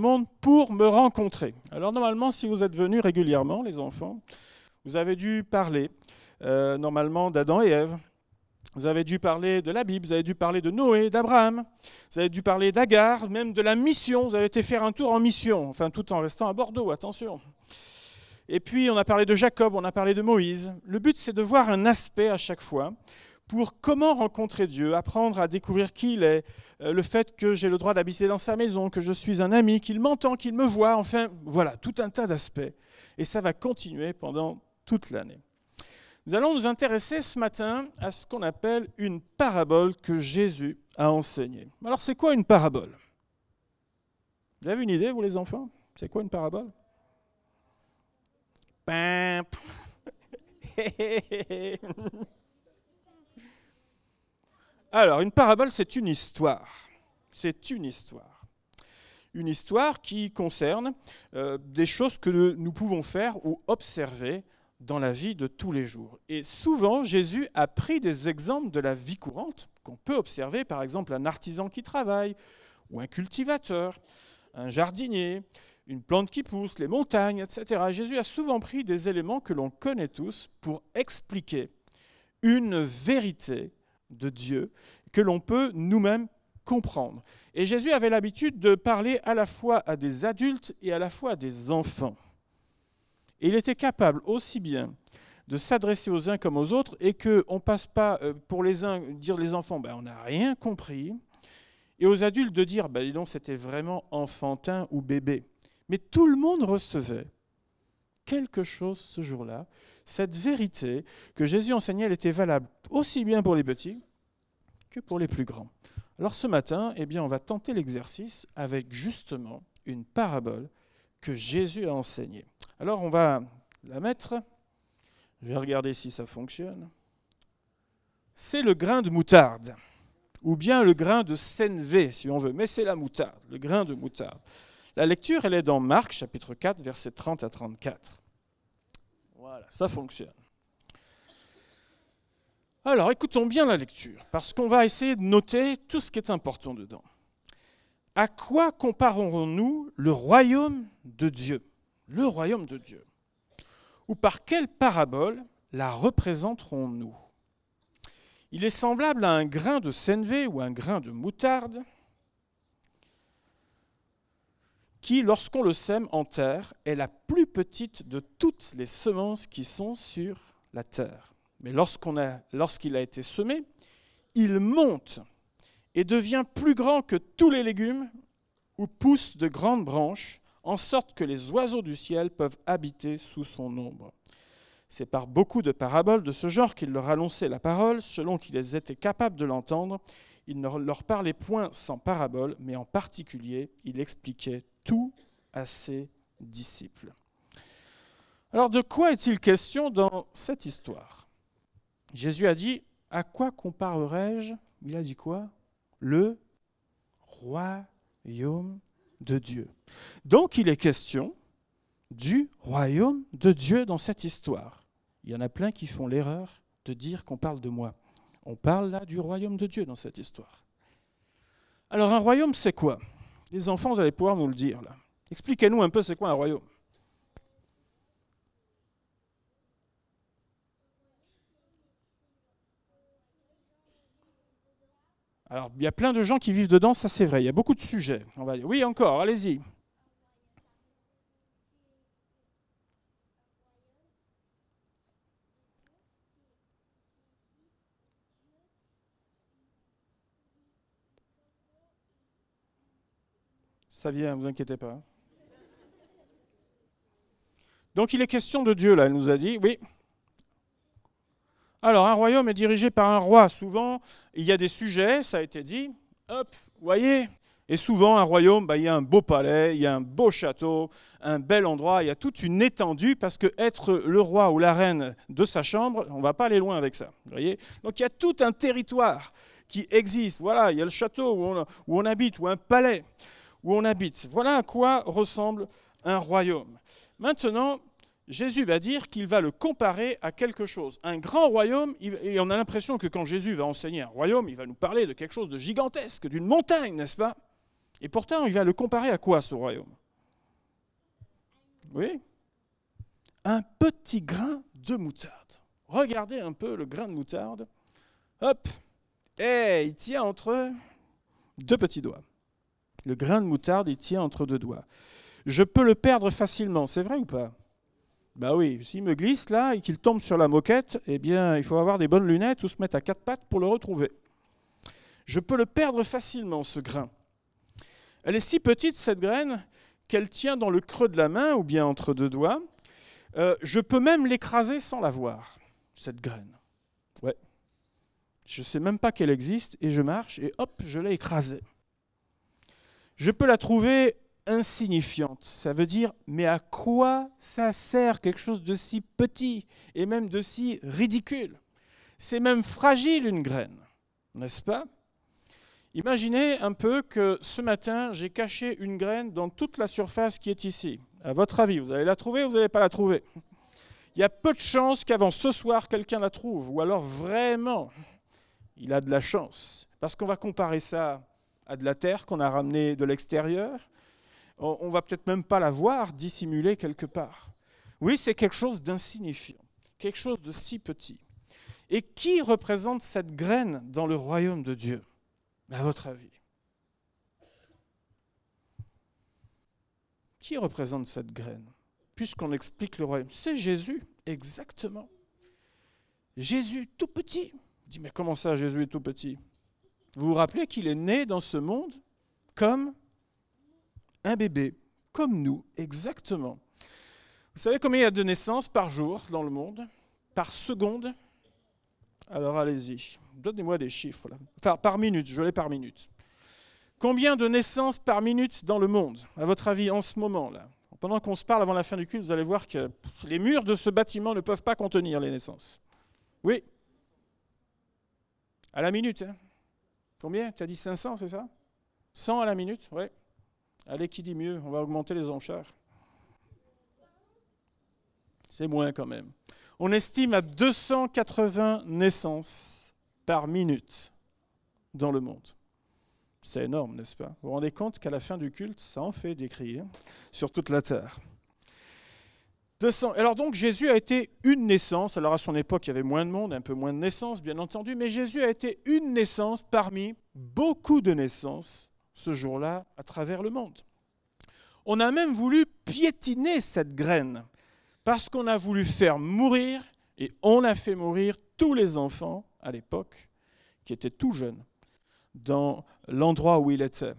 monde pour me rencontrer. Alors normalement, si vous êtes venus régulièrement, les enfants, vous avez dû parler euh, normalement d'Adam et Ève. Vous avez dû parler de la Bible, vous avez dû parler de Noé, d'Abraham, vous avez dû parler d'Agar, même de la mission. Vous avez été faire un tour en mission, enfin tout en restant à Bordeaux, attention. Et puis on a parlé de Jacob, on a parlé de Moïse. Le but c'est de voir un aspect à chaque fois pour comment rencontrer Dieu, apprendre à découvrir qui il est, euh, le fait que j'ai le droit d'habiter dans sa maison, que je suis un ami, qu'il m'entend, qu'il me voit, enfin voilà, tout un tas d'aspects. Et ça va continuer pendant toute l'année. Nous allons nous intéresser ce matin à ce qu'on appelle une parabole que Jésus a enseignée. Alors c'est quoi une parabole? Vous avez une idée, vous les enfants? C'est quoi une parabole? Alors, une parabole, c'est une histoire. C'est une histoire. Une histoire qui concerne euh, des choses que nous pouvons faire ou observer dans la vie de tous les jours. Et souvent, Jésus a pris des exemples de la vie courante qu'on peut observer, par exemple un artisan qui travaille, ou un cultivateur, un jardinier, une plante qui pousse, les montagnes, etc. Jésus a souvent pris des éléments que l'on connaît tous pour expliquer une vérité de Dieu que l'on peut nous-mêmes comprendre. Et Jésus avait l'habitude de parler à la fois à des adultes et à la fois à des enfants. Et il était capable aussi bien de s'adresser aux uns comme aux autres et qu'on ne passe pas euh, pour les uns dire les enfants, ben, on n'a rien compris, et aux adultes de dire, ben, dis donc, c'était vraiment enfantin ou bébé. Mais tout le monde recevait quelque chose ce jour-là. Cette vérité que Jésus enseignait, elle était valable aussi bien pour les petits que pour les plus grands. Alors ce matin, eh bien, on va tenter l'exercice avec justement une parabole que Jésus a enseignée. Alors on va la mettre. Je vais regarder si ça fonctionne. C'est le grain de moutarde, ou bien le grain de sénévé, si on veut, mais c'est la moutarde, le grain de moutarde. La lecture, elle est dans Marc, chapitre 4, versets 30 à 34. Voilà, ça fonctionne. Alors écoutons bien la lecture, parce qu'on va essayer de noter tout ce qui est important dedans. À quoi comparerons-nous le royaume de Dieu? Le royaume de Dieu. Ou par quelle parabole la représenterons-nous? Il est semblable à un grain de sénévé ou un grain de moutarde qui, lorsqu'on le sème en terre, est la plus petite de toutes les semences qui sont sur la terre. Mais lorsqu'il a, été semé, il monte et devient plus grand que tous les légumes ou pousse de grandes branches, en sorte que les oiseaux du ciel peuvent habiter sous son ombre. C'est par beaucoup de paraboles de ce genre qu'il leur annonçait la parole, selon qu'ils étaient capables de l'entendre. Il ne leur parlait point sans parabole, mais en particulier, il expliquait tout à ses disciples. Alors de quoi est-il question dans cette histoire? Jésus a dit, à quoi comparerai-je? Il a dit quoi? Le royaume de Dieu. Donc il est question du royaume de Dieu dans cette histoire. Il y en a plein qui font l'erreur de dire qu'on parle de moi. On parle là du royaume de Dieu dans cette histoire. Alors un royaume, c'est quoi? Les enfants, vous allez pouvoir nous le dire là. Expliquez-nous un peu c'est quoi un royaume. Alors, il y a plein de gens qui vivent dedans, ça c'est vrai. Il y a beaucoup de sujets. Oui, encore, allez-y. Ça vient, vous inquiétez pas. Donc il est question de Dieu là, elle nous a dit, oui. Alors, un royaume est dirigé par un roi. Souvent, il y a des sujets, ça a été dit. Hop, voyez Et souvent, un royaume, bah, il y a un beau palais, il y a un beau château, un bel endroit, il y a toute une étendue, parce que être le roi ou la reine de sa chambre, on ne va pas aller loin avec ça. voyez Donc, il y a tout un territoire qui existe. Voilà, il y a le château où on, où on habite, ou un palais où on habite. Voilà à quoi ressemble un royaume. Maintenant, Jésus va dire qu'il va le comparer à quelque chose. Un grand royaume, et on a l'impression que quand Jésus va enseigner un royaume, il va nous parler de quelque chose de gigantesque, d'une montagne, n'est-ce pas? Et pourtant, il va le comparer à quoi ce royaume? Oui? Un petit grain de moutarde. Regardez un peu le grain de moutarde. Hop Et il tient entre deux petits doigts. Le grain de moutarde, il tient entre deux doigts. Je peux le perdre facilement, c'est vrai ou pas? Bah oui, s'il me glisse là et qu'il tombe sur la moquette, eh bien, il faut avoir des bonnes lunettes ou se mettre à quatre pattes pour le retrouver. Je peux le perdre facilement, ce grain. Elle est si petite, cette graine, qu'elle tient dans le creux de la main ou bien entre deux doigts. Euh, je peux même l'écraser sans la voir, cette graine. Ouais. Je ne sais même pas qu'elle existe et je marche et hop, je l'ai écrasée. Je peux la trouver insignifiante. Ça veut dire, mais à quoi ça sert quelque chose de si petit et même de si ridicule? C'est même fragile une graine, n'est-ce pas? Imaginez un peu que ce matin, j'ai caché une graine dans toute la surface qui est ici. À votre avis, vous allez la trouver ou vous n'allez pas la trouver? Il y a peu de chances qu'avant ce soir, quelqu'un la trouve. Ou alors vraiment, il a de la chance. Parce qu'on va comparer ça à de la terre qu'on a ramenée de l'extérieur. On va peut-être même pas la voir dissimulée quelque part. Oui, c'est quelque chose d'insignifiant, quelque chose de si petit. Et qui représente cette graine dans le royaume de Dieu à votre avis? Qui représente cette graine Puisqu'on explique le royaume, c'est Jésus, exactement. Jésus tout petit. On dit, mais comment ça, Jésus est tout petit? Vous vous rappelez qu'il est né dans ce monde comme un bébé, comme nous, exactement. Vous savez combien il y a de naissances par jour dans le monde? Par seconde? Alors allez-y. Donnez-moi des chiffres. Là. Enfin, par minute, je l'ai par minute. Combien de naissances par minute dans le monde, à votre avis, en ce moment là? Pendant qu'on se parle avant la fin du culte, vous allez voir que les murs de ce bâtiment ne peuvent pas contenir les naissances. Oui À la minute. Hein Combien? Tu as dit 500, c'est ça? 100 à la minute Oui. Allez, qui dit mieux? On va augmenter les enchères. C'est moins quand même. On estime à 280 naissances par minute dans le monde. C'est énorme, n'est-ce pas? Vous vous rendez compte qu'à la fin du culte, ça en fait des sur toute la terre. 200. Alors donc Jésus a été une naissance. Alors à son époque, il y avait moins de monde, un peu moins de naissances, bien entendu, mais Jésus a été une naissance parmi beaucoup de naissances ce jour-là à travers le monde. On a même voulu piétiner cette graine parce qu'on a voulu faire mourir, et on a fait mourir tous les enfants à l'époque, qui était tout jeune, dans l'endroit où il était.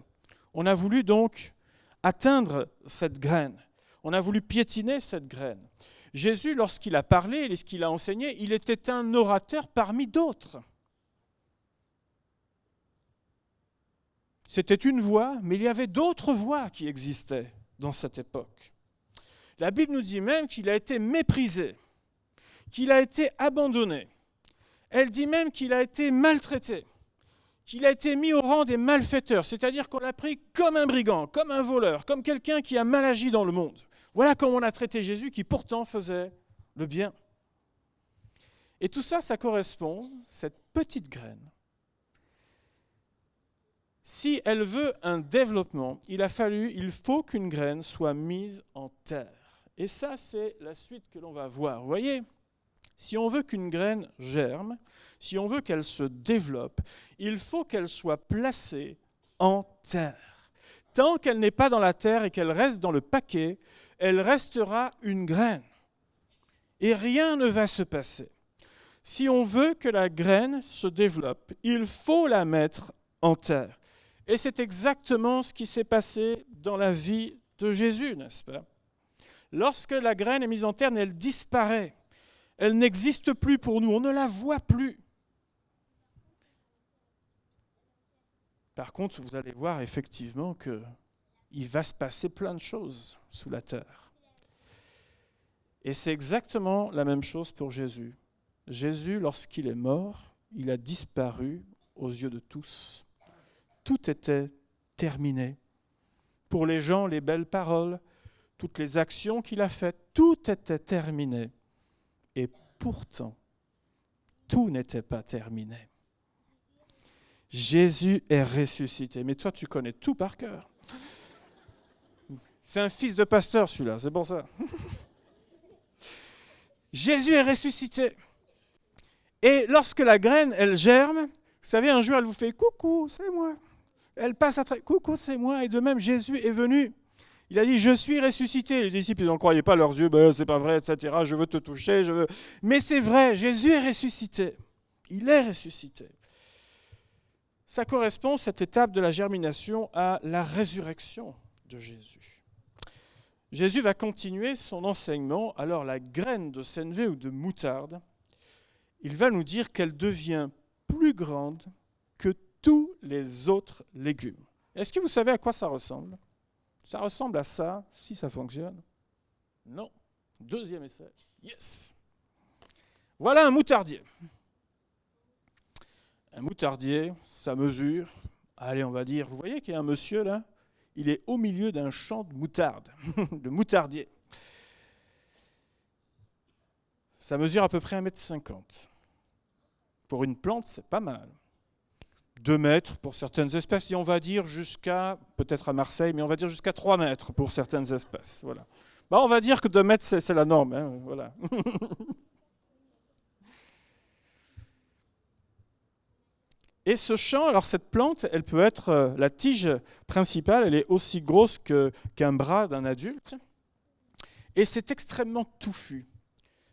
On a voulu donc atteindre cette graine. On a voulu piétiner cette graine. Jésus, lorsqu'il a parlé et ce qu'il a enseigné, il était un orateur parmi d'autres. C'était une voix, mais il y avait d'autres voix qui existaient dans cette époque. La Bible nous dit même qu'il a été méprisé, qu'il a été abandonné, elle dit même qu'il a été maltraité, qu'il a été mis au rang des malfaiteurs, c'est-à-dire qu'on l'a pris comme un brigand, comme un voleur, comme quelqu'un qui a mal agi dans le monde. Voilà comment on a traité Jésus qui pourtant faisait le bien. Et tout ça, ça correspond, cette petite graine. Si elle veut un développement, il a fallu, il faut qu'une graine soit mise en terre. Et ça, c'est la suite que l'on va voir. Vous voyez si on veut qu'une graine germe, si on veut qu'elle se développe, il faut qu'elle soit placée en terre. Tant qu'elle n'est pas dans la terre et qu'elle reste dans le paquet, elle restera une graine. Et rien ne va se passer. Si on veut que la graine se développe, il faut la mettre en terre. Et c'est exactement ce qui s'est passé dans la vie de Jésus, n'est-ce pas? Lorsque la graine est mise en terre, elle disparaît elle n'existe plus pour nous, on ne la voit plus. Par contre, vous allez voir effectivement qu'il va se passer plein de choses sous la terre. Et c'est exactement la même chose pour Jésus. Jésus, lorsqu'il est mort, il a disparu aux yeux de tous. Tout était terminé. Pour les gens, les belles paroles, toutes les actions qu'il a faites, tout était terminé. Et pourtant, tout n'était pas terminé. Jésus est ressuscité. Mais toi, tu connais tout par cœur. C'est un fils de pasteur celui-là, c'est pour ça. Jésus est ressuscité. Et lorsque la graine, elle germe, vous savez, un jour, elle vous fait coucou, c'est moi. Elle passe à travers, coucou, c'est moi. Et de même, Jésus est venu. Il a dit, je suis ressuscité. Les disciples, n'en croyaient pas leurs yeux, ben, c'est pas vrai, etc. Je veux te toucher, je veux. Mais c'est vrai, Jésus est ressuscité. Il est ressuscité. Ça correspond, cette étape de la germination, à la résurrection de Jésus. Jésus va continuer son enseignement. Alors la graine de sénévé ou de moutarde, il va nous dire qu'elle devient plus grande que tous les autres légumes. Est-ce que vous savez à quoi ça ressemble? Ça ressemble à ça, si ça fonctionne? Non. Deuxième essai. Yes. Voilà un moutardier. Un moutardier, ça mesure, allez, on va dire, vous voyez qu'il y a un monsieur là, il est au milieu d'un champ de moutarde, de moutardier. Ça mesure à peu près 1m50. Pour une plante, c'est pas mal. 2 mètres pour certaines espèces, et on va dire jusqu'à, peut-être à Marseille, mais on va dire jusqu'à 3 mètres pour certaines espèces. Voilà. Bah, on va dire que 2 mètres, c'est la norme. Hein, voilà. Et ce champ, alors cette plante, elle peut être, euh, la tige principale, elle est aussi grosse qu'un bras d'un adulte. Et c'est extrêmement touffu.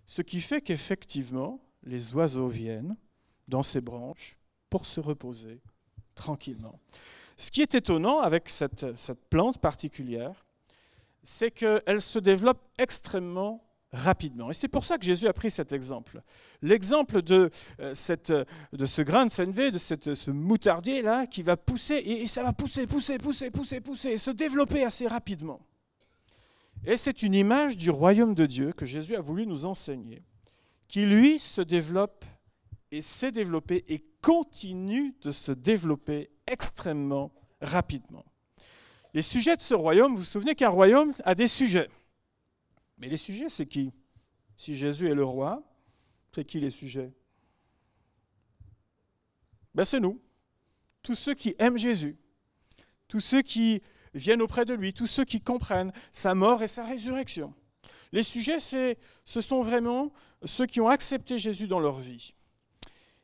Ce qui fait qu'effectivement, les oiseaux viennent dans ces branches pour se reposer tranquillement. Ce qui est étonnant avec cette, cette plante particulière, c'est qu'elle se développe extrêmement rapidement. Et c'est pour ça que Jésus a pris cet exemple. L'exemple de, euh, cette, de ce grain de sénévé, de cette, ce moutardier-là, qui va pousser, et, ça va pousser, pousser, pousser, pousser, pousser, et se développer assez rapidement. Et c'est une image du royaume de Dieu que Jésus a voulu nous enseigner, qui lui se développe et s'est développé et continue de se développer extrêmement rapidement. Les sujets de ce royaume, vous vous souvenez qu'un royaume a des sujets. Mais les sujets, c'est qui? Si Jésus est le roi, c'est qui les sujets? Ben, C'est nous. Tous ceux qui aiment Jésus. Tous ceux qui viennent auprès de lui. Tous ceux qui comprennent sa mort et sa résurrection. Les sujets, ce sont vraiment ceux qui ont accepté Jésus dans leur vie.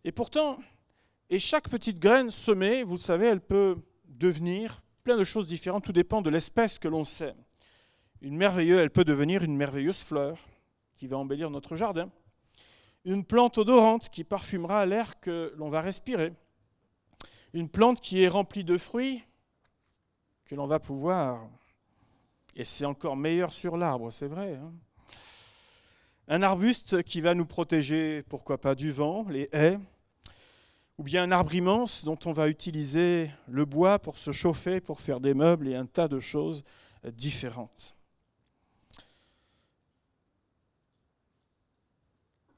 Et pourtant, et chaque petite graine semée, vous le savez, elle peut devenir plein de choses différentes, tout dépend de l'espèce que l'on sème une merveilleuse, elle peut devenir une merveilleuse fleur qui va embellir notre jardin, une plante odorante qui parfumera l'air que l'on va respirer, une plante qui est remplie de fruits que l'on va pouvoir, et c'est encore meilleur sur l'arbre, c'est vrai. Hein. un arbuste qui va nous protéger, pourquoi pas, du vent, les haies, ou bien un arbre immense dont on va utiliser le bois pour se chauffer, pour faire des meubles et un tas de choses différentes.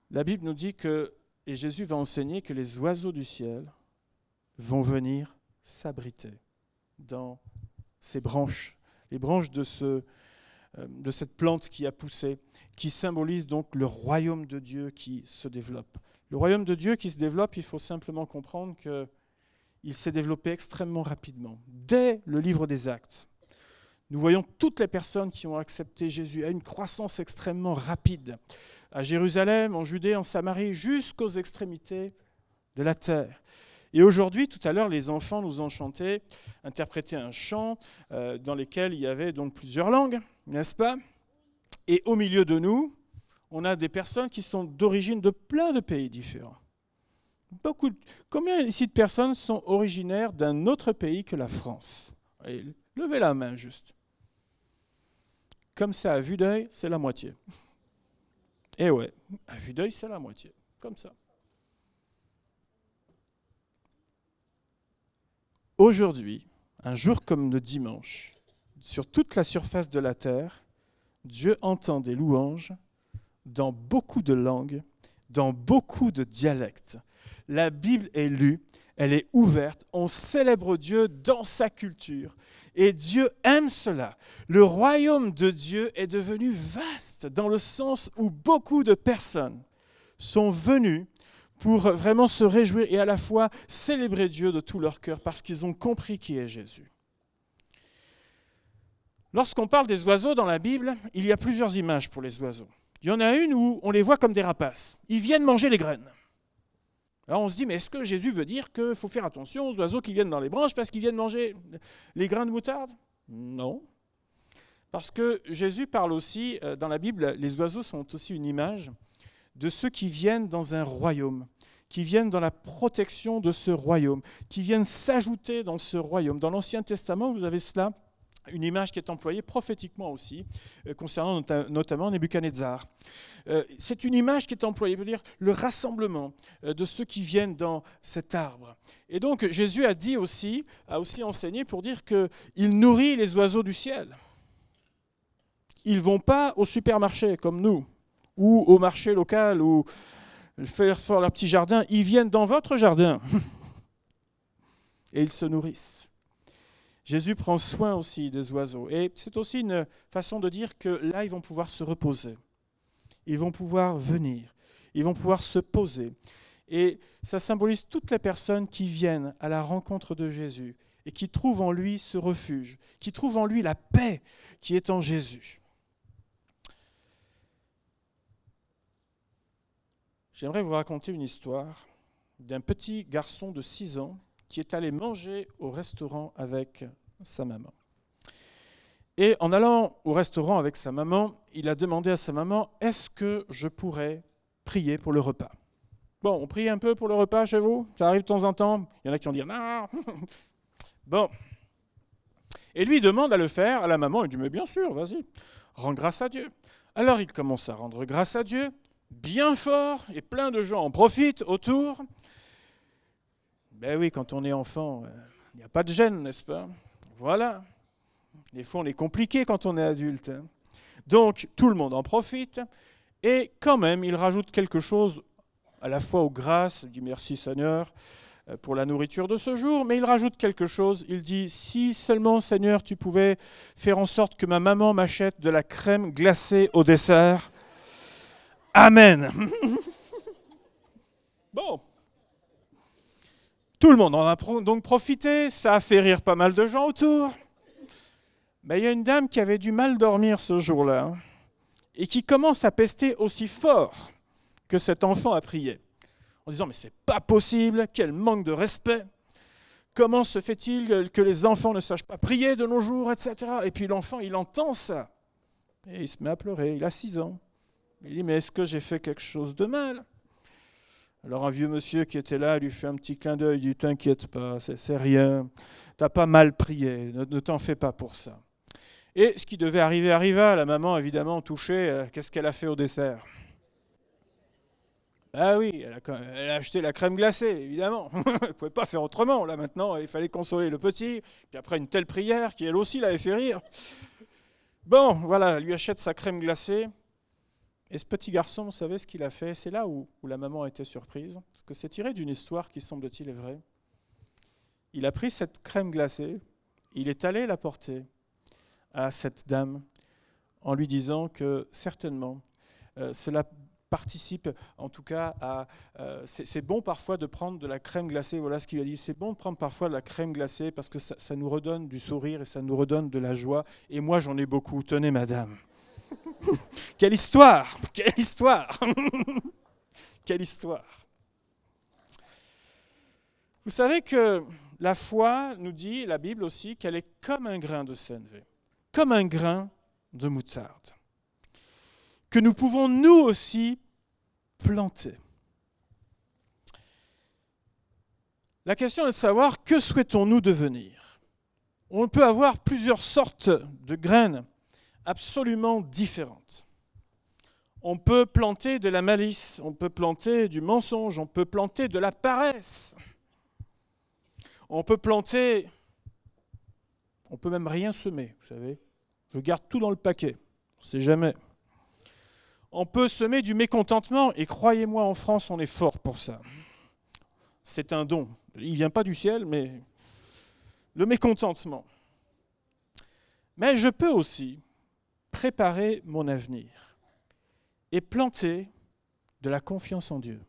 La Bible nous dit que, et Jésus va enseigner que les oiseaux du ciel vont venir s'abriter dans ces branches, les branches euh, de cette plante qui a poussé, qui symbolise donc le royaume de Dieu qui se développe. Le royaume de Dieu qui se développe, il faut simplement comprendre qu'il s'est développé extrêmement rapidement, dès le livre des actes. Nous voyons toutes les personnes qui ont accepté Jésus à une croissance extrêmement rapide à Jérusalem, en Judée, en Samarie, jusqu'aux extrémités de la terre. Et aujourd'hui, tout à l'heure, les enfants nous ont chanté, interprété un chant euh, dans lequel il y avait donc plusieurs langues, n'est-ce pas? Et au milieu de nous, on a des personnes qui sont d'origine de plein de pays différents. Beaucoup, combien ici de personnes sont originaires d'un autre pays que la France? Levez la main juste. Comme ça, à vue d'œil, c'est la moitié. Eh ouais, à vue d'œil, c'est la moitié, comme ça. Aujourd'hui, un jour comme le dimanche, sur toute la surface de la terre, Dieu entend des louanges dans beaucoup de langues, dans beaucoup de dialectes. La Bible est lue, elle est ouverte, on célèbre Dieu dans sa culture. Et Dieu aime cela. Le royaume de Dieu est devenu vaste dans le sens où beaucoup de personnes sont venues pour vraiment se réjouir et à la fois célébrer Dieu de tout leur cœur parce qu'ils ont compris qui est Jésus. Lorsqu'on parle des oiseaux dans la Bible, il y a plusieurs images pour les oiseaux. Il y en a une où on les voit comme des rapaces. Ils viennent manger les graines. Alors on se dit, mais est-ce que Jésus veut dire qu'il faut faire attention aux oiseaux qui viennent dans les branches parce qu'ils viennent manger les grains de moutarde? Non. Parce que Jésus parle aussi, euh, dans la Bible, les oiseaux sont aussi une image de ceux qui viennent dans un royaume, qui viennent dans la protection de ce royaume, qui viennent s'ajouter dans ce royaume. Dans l'Ancien Testament, vous avez cela une image qui est employée prophétiquement aussi, euh, concernant notamment Nebuchadnezzar. Euh, c'est une image qui est employée, veut dire le rassemblement euh, de ceux qui viennent dans cet arbre. Et donc Jésus a dit aussi, a aussi enseigné pour dire qu'il nourrit les oiseaux du ciel. Ils ne vont pas au supermarché comme nous, ou au marché local, ou faire, faire leur petit jardin. Ils viennent dans votre jardin. Et ils se nourrissent. Jésus prend soin aussi des oiseaux. Et c'est aussi une façon de dire que là, ils vont pouvoir se reposer. Ils vont pouvoir venir. Ils vont pouvoir se poser. Et ça symbolise toutes les personnes qui viennent à la rencontre de Jésus et qui trouvent en lui ce refuge, qui trouvent en lui la paix qui est en Jésus. J'aimerais vous raconter une histoire d'un petit garçon de 6 ans qui est allé manger au restaurant avec sa maman. Et en allant au restaurant avec sa maman, il a demandé à sa maman, est-ce que je pourrais prier pour le repas? Bon, on prie un peu pour le repas chez vous? Ça arrive de temps en temps? Il y en a qui vont dire non Bon. Et lui demande à le faire à la maman. Il dit, mais bien sûr, vas-y, rends grâce à Dieu. Alors il commence à rendre grâce à Dieu, bien fort, et plein de gens en profitent autour. Ben oui, quand on est enfant, euh, il n'y a pas de gêne, n'est-ce pas? Voilà. Des fois, on est compliqué quand on est adulte. Hein. Donc, tout le monde en profite. Et quand même, il rajoute quelque chose à la fois aux grâces, il dit merci Seigneur euh, pour la nourriture de ce jour, mais il rajoute quelque chose, il dit, si seulement Seigneur tu pouvais faire en sorte que ma maman m'achète de la crème glacée au dessert. Amen. bon, tout le monde en a donc profité, ça a fait rire pas mal de gens autour. Mais il y a une dame qui avait du mal dormir ce jour-là et qui commence à pester aussi fort que cet enfant a prié, en disant mais c'est pas possible, quel manque de respect. Comment se fait-il que les enfants ne sachent pas prier de nos jours, etc. Et puis l'enfant, il entend ça. Et il se met à pleurer. Il a six ans. Il dit, mais est-ce que j'ai fait quelque chose de mal? Alors un vieux monsieur qui était là lui fait un petit clin d'œil, il dit T'inquiète pas, c'est rien, t'as pas mal prié, ne, t'en fais pas pour ça. Et ce qui devait arriver arriva, la maman évidemment touchée, euh, qu'est-ce qu'elle a fait au dessert? Ah oui, elle a, acheté la crème glacée, évidemment. elle ne pouvait pas faire autrement, là maintenant, il fallait consoler le petit, puis après une telle prière qui elle aussi l'avait fait rire. Bon, voilà, elle lui achète sa crème glacée, et ce petit garçon, vous savez ce qu'il a fait? C'est là où, la maman a été surprise, parce que c'est tiré d'une histoire qui semble-t-il est vraie. Il a pris cette crème glacée, il est allé la porter à cette dame en lui disant que certainement euh, cela participe en tout cas à... Euh, c'est bon parfois de prendre de la crème glacée, voilà ce qu'il a dit, c'est bon de prendre parfois de la crème glacée parce que ça, ça nous redonne du sourire et ça nous redonne de la joie. Et moi j'en ai beaucoup, tenez madame. Quelle histoire Quelle histoire Quelle histoire Vous savez que la foi nous dit, la Bible aussi, qu'elle est comme un grain de sénévé, comme un grain de moutarde, que nous pouvons nous aussi planter. La question est de savoir que souhaitons-nous devenir? On peut avoir plusieurs sortes de graines absolument différentes. On peut planter de la malice, on peut planter du mensonge, on peut planter de la paresse. On peut planter, on peut même rien semer, vous savez. Je garde tout dans le paquet, on ne sait jamais. On peut semer du mécontentement, et croyez-moi, en France, on est fort pour ça. C'est un don. Il ne vient pas du ciel, mais le mécontentement. Mais je peux aussi préparer mon avenir et planter de la confiance en Dieu.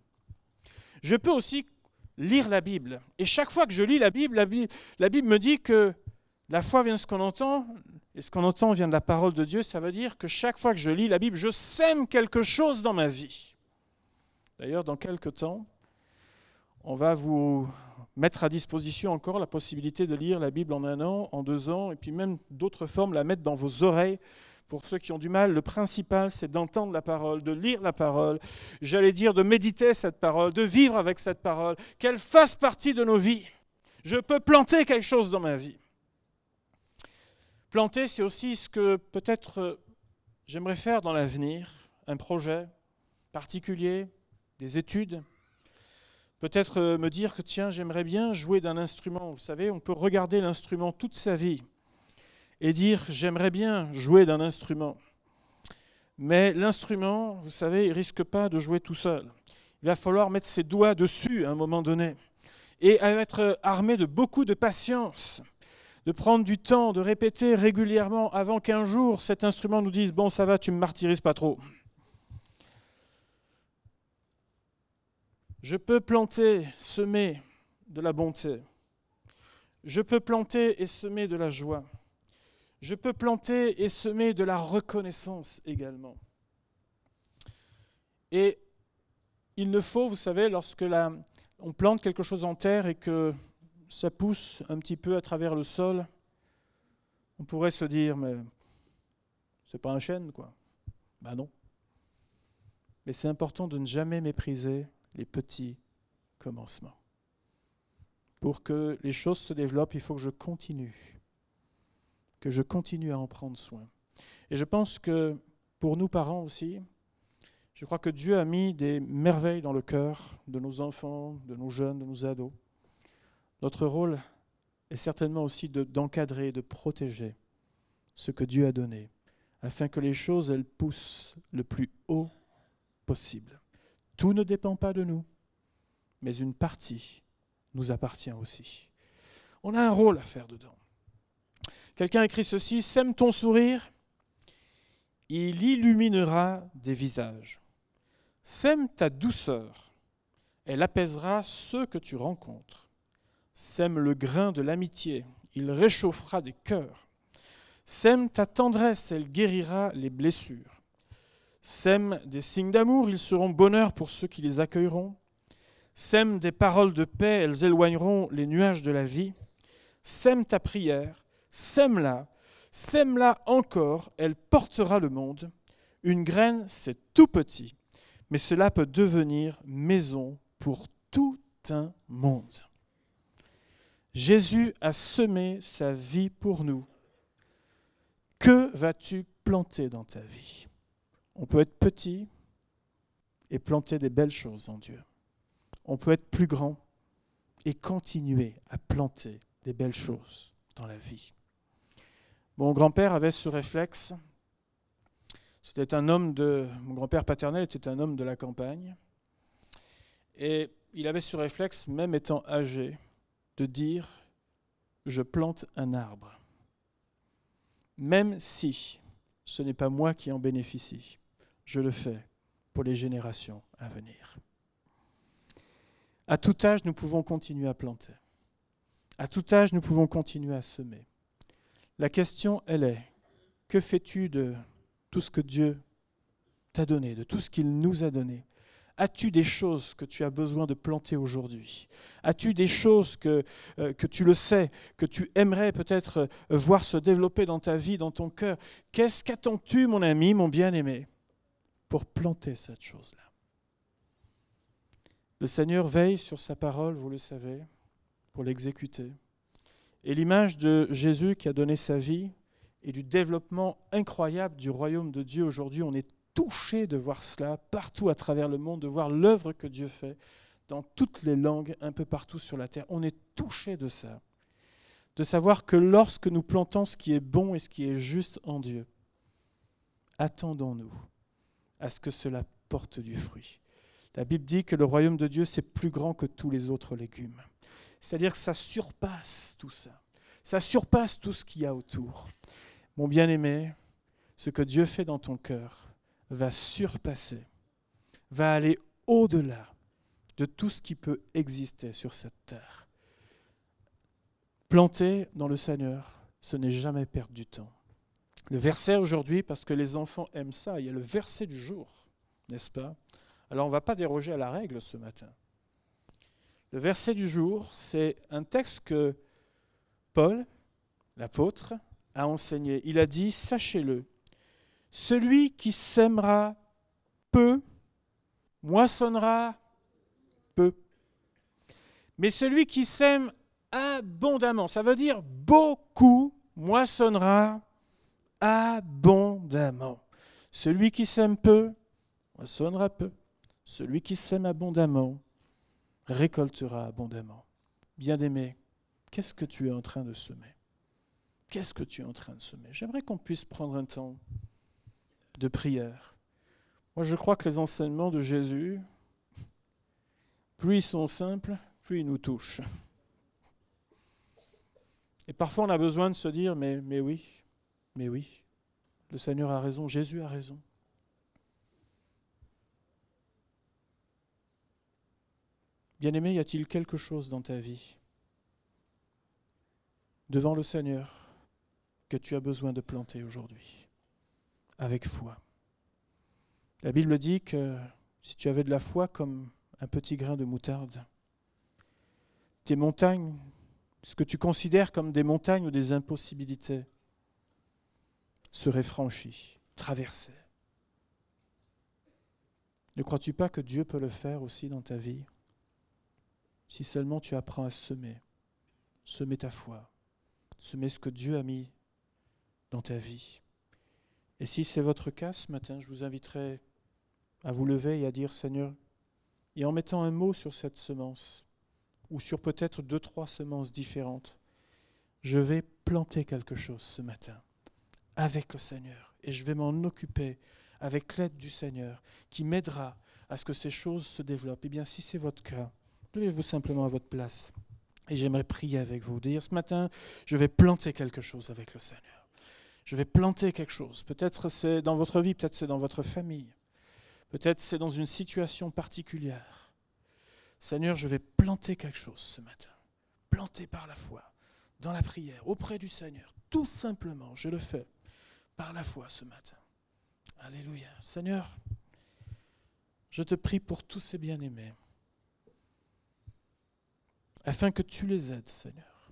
Je peux aussi lire la Bible. Et chaque fois que je lis la Bible, la Bible, me dit que la foi vient de ce qu'on entend, Et ce qu'on entend vient de la parole de Dieu, ça veut dire que chaque fois que je lis la Bible, je sème quelque chose dans ma vie. D'ailleurs, dans quelques temps, on va vous mettre à disposition encore la possibilité de lire la Bible en un an, en deux ans, et puis même d'autres formes, la mettre dans vos oreilles. Pour ceux qui ont du mal, le principal, c'est d'entendre la parole, de lire la parole, j'allais dire de méditer cette parole, de vivre avec cette parole, qu'elle fasse partie de nos vies. Je peux planter quelque chose dans ma vie. Planter, c'est aussi ce que peut-être euh, j'aimerais faire dans l'avenir, un projet particulier, des études. Peut-être euh, me dire que tiens, j'aimerais bien jouer d'un instrument. Vous savez, on peut regarder l'instrument toute sa vie et dire j'aimerais bien jouer d'un instrument. Mais l'instrument, vous savez, il risque pas de jouer tout seul. Il va falloir mettre ses doigts dessus à un moment donné et être armé de beaucoup de patience de prendre du temps, de répéter régulièrement avant qu'un jour cet instrument nous dise Bon, ça va, tu me martyrises pas trop. Je peux planter, semer de la bonté. Je peux planter et semer de la joie. Je peux planter et semer de la reconnaissance également. Et il ne faut, vous savez, lorsque on plante quelque chose en terre et que ça pousse un petit peu à travers le sol, on pourrait se dire, mais c'est pas un chêne, quoi. Ben non. Mais c'est important de ne jamais mépriser les petits commencements. Pour que les choses se développent, il faut que je continue, que je continue à en prendre soin. Et je pense que pour nous parents aussi, je crois que Dieu a mis des merveilles dans le cœur de nos enfants, de nos jeunes, de nos ados. Notre rôle est certainement aussi d'encadrer, de, protéger ce que Dieu a donné, afin que les choses, elles poussent le plus haut possible. Tout ne dépend pas de nous, mais une partie nous appartient aussi. On a un rôle à faire dedans. Quelqu'un écrit ceci, Sème ton sourire, il illuminera des visages. Sème ta douceur, elle apaisera ceux que tu rencontres sème le grain de l'amitié, il réchauffera des cœurs. Sème ta tendresse, elle guérira les blessures. Sème des signes d'amour, ils seront bonheur pour ceux qui les accueilleront. Sème des paroles de paix, elles éloigneront les nuages de la vie. Sème ta prière, sème-la, sème-la encore, elle portera le monde. Une graine, c'est tout petit, mais cela peut devenir maison pour tout un monde. Jésus a semé sa vie pour nous. Que vas-tu planter dans ta vie? On peut être petit et planter des belles choses en Dieu. On peut être plus grand et continuer à planter des belles choses dans la vie. Mon grand-père avait ce réflexe. C'était un homme de. Mon grand-père paternel était un homme de la campagne. Et il avait ce réflexe, même étant âgé, de dire je plante un arbre, même si ce n'est pas moi qui en bénéficie, je le fais pour les générations à venir. À tout âge, nous pouvons continuer à planter. À tout âge, nous pouvons continuer à semer. La question, elle est, que fais-tu de tout ce que Dieu t'a donné, de tout ce qu'il nous a donné? As-tu des choses que tu as besoin de planter aujourd'hui? As-tu des choses que, euh, tu le sais, que tu aimerais peut-être euh, voir se développer dans ta vie, dans ton cœur? Qu'est-ce qu'attends-tu, mon ami, mon bien-aimé, pour planter cette chose-là? Le Seigneur veille sur sa parole, vous le savez, pour l'exécuter. Et l'image de Jésus qui a donné sa vie et du développement incroyable du royaume de Dieu aujourd'hui, on est touché de voir cela partout à travers le monde, de voir l'œuvre que Dieu fait dans toutes les langues, un peu partout sur la terre. On est touché de ça. De savoir que lorsque nous plantons ce qui est bon et ce qui est juste en Dieu, attendons-nous à ce que cela porte du fruit. La Bible dit que le royaume de Dieu, c'est plus grand que tous les autres légumes. C'est-à-dire que ça surpasse tout ça. Ça surpasse tout ce qu'il y a autour. Mon bien-aimé, ce que Dieu fait dans ton cœur, va surpasser, va aller au-delà de tout ce qui peut exister sur cette terre. Planter dans le Seigneur, ce n'est jamais perdre du temps. Le verset aujourd'hui, parce que les enfants aiment ça, il y a le verset du jour, n'est-ce pas? Alors on ne va pas déroger à la règle ce matin. Le verset du jour, c'est un texte que Paul, l'apôtre, a enseigné. Il a dit, sachez-le, celui qui sèmera peu, moissonnera peu. Mais celui qui sème abondamment, ça veut dire beaucoup, moissonnera abondamment. Celui qui sème peu, moissonnera peu. Celui qui sème abondamment, récoltera abondamment. Bien-aimé, qu'est-ce que tu es en train de semer? Qu'est-ce que tu es en train de semer? J'aimerais qu'on puisse prendre un temps de prière. Moi, je crois que les enseignements de Jésus, plus ils sont simples, plus ils nous touchent. Et parfois, on a besoin de se dire, mais, mais oui, mais oui, le Seigneur a raison, Jésus a raison. Bien-aimé, y a-t-il quelque chose dans ta vie, devant le Seigneur, que tu as besoin de planter aujourd'hui, avec foi? La Bible dit que si tu avais de la foi comme un petit grain de moutarde, tes montagnes, ce que tu considères comme des montagnes ou des impossibilités, seraient franchies, traversées. Ne crois-tu pas que Dieu peut le faire aussi dans ta vie? Si seulement tu apprends à semer, semer ta foi, semer ce que Dieu a mis dans ta vie. Et si c'est votre cas ce matin, je vous inviterai à vous lever et à dire Seigneur, et en mettant un mot sur cette semence, ou sur peut-être deux, trois semences différentes, je vais planter quelque chose ce matin avec le Seigneur, et je vais m'en occuper avec l'aide du Seigneur, qui m'aidera à ce que ces choses se développent. Eh bien, si c'est votre cas, Levez-vous simplement à votre place. Et j'aimerais prier avec vous, dire ce matin, je vais planter quelque chose avec le Seigneur. Je vais planter quelque chose. Peut-être c'est dans votre vie, peut-être c'est dans votre famille. Peut-être c'est dans une situation particulière. Seigneur, je vais planter quelque chose ce matin. Planter par la foi, dans la prière, auprès du Seigneur. Tout simplement, je le fais par la foi ce matin. Alléluia. Seigneur, je te prie pour tous ces bien-aimés afin que tu les aides, Seigneur.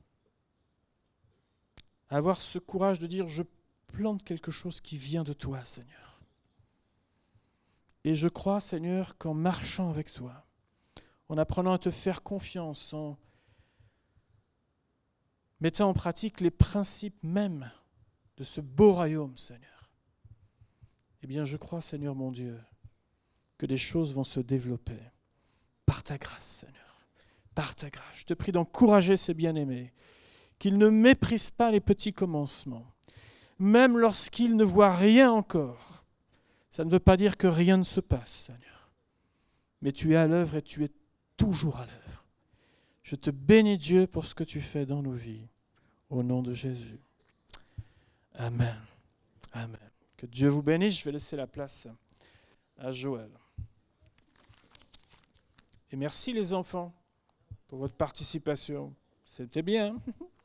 À avoir ce courage de dire, je plante quelque chose qui vient de toi, Seigneur. Et je crois, Seigneur, qu'en marchant avec toi, en apprenant à te faire confiance, en mettant en pratique les principes mêmes de ce beau royaume, Seigneur, eh bien je crois, Seigneur mon Dieu, que des choses vont se développer par ta grâce, Seigneur par ta grâce. Je te prie d'encourager ces bien-aimés, qu'ils ne méprisent pas les petits commencements, même lorsqu'ils ne voient rien encore. Ça ne veut pas dire que rien ne se passe, Seigneur, mais tu es à l'œuvre et tu es toujours à l'œuvre. Je te bénis Dieu pour ce que tu fais dans nos vies, au nom de Jésus. Amen. Amen. Que Dieu vous bénisse. Je vais laisser la place à Joël. Et merci les enfants pour votre participation. C'était bien.